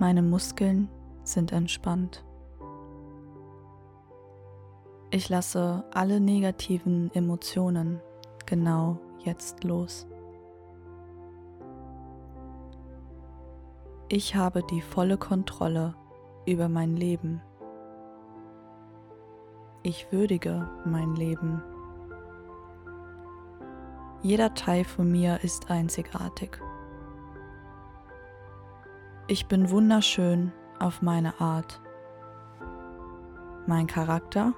Meine Muskeln sind entspannt. Ich lasse alle negativen Emotionen genau jetzt los. Ich habe die volle Kontrolle über mein Leben. Ich würdige mein Leben. Jeder Teil von mir ist einzigartig. Ich bin wunderschön auf meine Art. Mein Charakter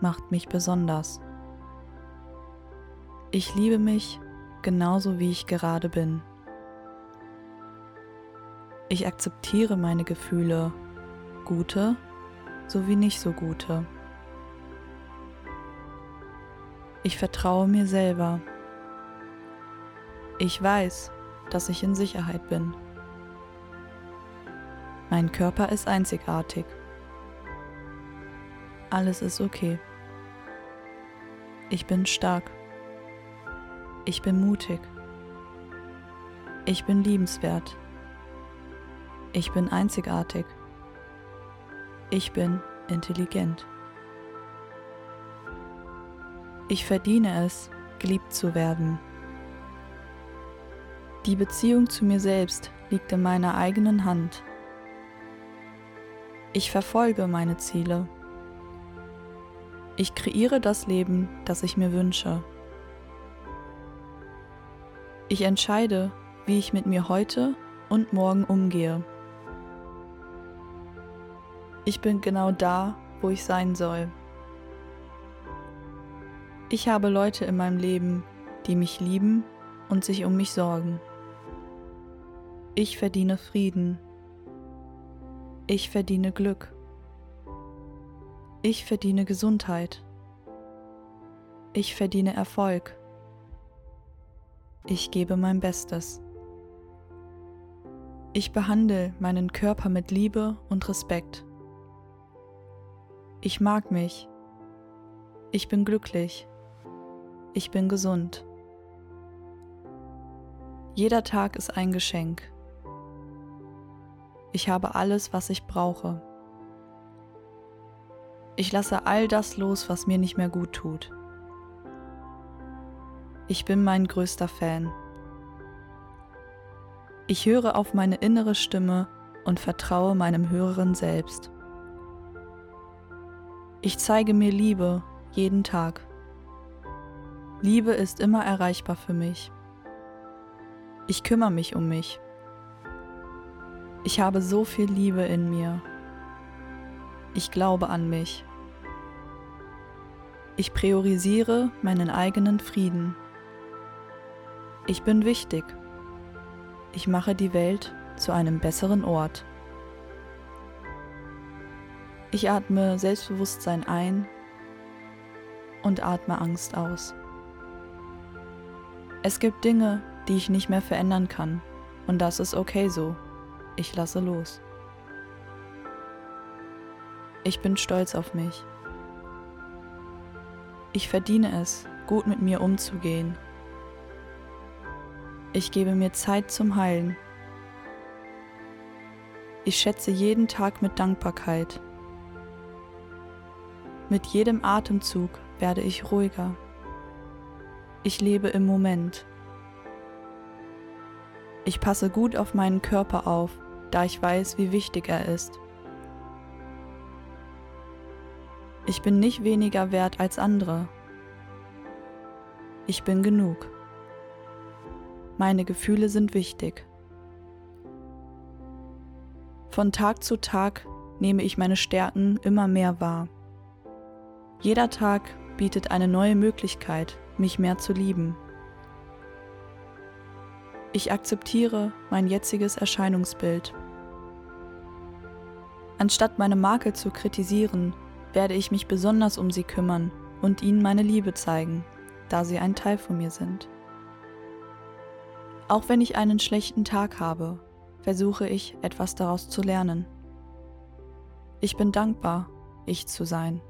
macht mich besonders. Ich liebe mich genauso wie ich gerade bin. Ich akzeptiere meine Gefühle, gute sowie nicht so gute. Ich vertraue mir selber. Ich weiß, dass ich in Sicherheit bin. Mein Körper ist einzigartig. Alles ist okay. Ich bin stark. Ich bin mutig. Ich bin liebenswert. Ich bin einzigartig. Ich bin intelligent. Ich verdiene es, geliebt zu werden. Die Beziehung zu mir selbst liegt in meiner eigenen Hand. Ich verfolge meine Ziele. Ich kreiere das Leben, das ich mir wünsche. Ich entscheide, wie ich mit mir heute und morgen umgehe. Ich bin genau da, wo ich sein soll. Ich habe Leute in meinem Leben, die mich lieben und sich um mich sorgen. Ich verdiene Frieden. Ich verdiene Glück. Ich verdiene Gesundheit. Ich verdiene Erfolg. Ich gebe mein Bestes. Ich behandle meinen Körper mit Liebe und Respekt. Ich mag mich. Ich bin glücklich. Ich bin gesund. Jeder Tag ist ein Geschenk. Ich habe alles, was ich brauche. Ich lasse all das los, was mir nicht mehr gut tut. Ich bin mein größter Fan. Ich höre auf meine innere Stimme und vertraue meinem höheren Selbst. Ich zeige mir Liebe jeden Tag. Liebe ist immer erreichbar für mich. Ich kümmere mich um mich. Ich habe so viel Liebe in mir. Ich glaube an mich. Ich priorisiere meinen eigenen Frieden. Ich bin wichtig. Ich mache die Welt zu einem besseren Ort. Ich atme Selbstbewusstsein ein und atme Angst aus. Es gibt Dinge, die ich nicht mehr verändern kann, und das ist okay so. Ich lasse los. Ich bin stolz auf mich. Ich verdiene es, gut mit mir umzugehen. Ich gebe mir Zeit zum Heilen. Ich schätze jeden Tag mit Dankbarkeit. Mit jedem Atemzug werde ich ruhiger. Ich lebe im Moment. Ich passe gut auf meinen Körper auf, da ich weiß, wie wichtig er ist. Ich bin nicht weniger wert als andere. Ich bin genug. Meine Gefühle sind wichtig. Von Tag zu Tag nehme ich meine Stärken immer mehr wahr. Jeder Tag bietet eine neue Möglichkeit, mich mehr zu lieben. Ich akzeptiere mein jetziges Erscheinungsbild. Anstatt meine Makel zu kritisieren, werde ich mich besonders um sie kümmern und ihnen meine Liebe zeigen, da sie ein Teil von mir sind. Auch wenn ich einen schlechten Tag habe, versuche ich etwas daraus zu lernen. Ich bin dankbar, ich zu sein.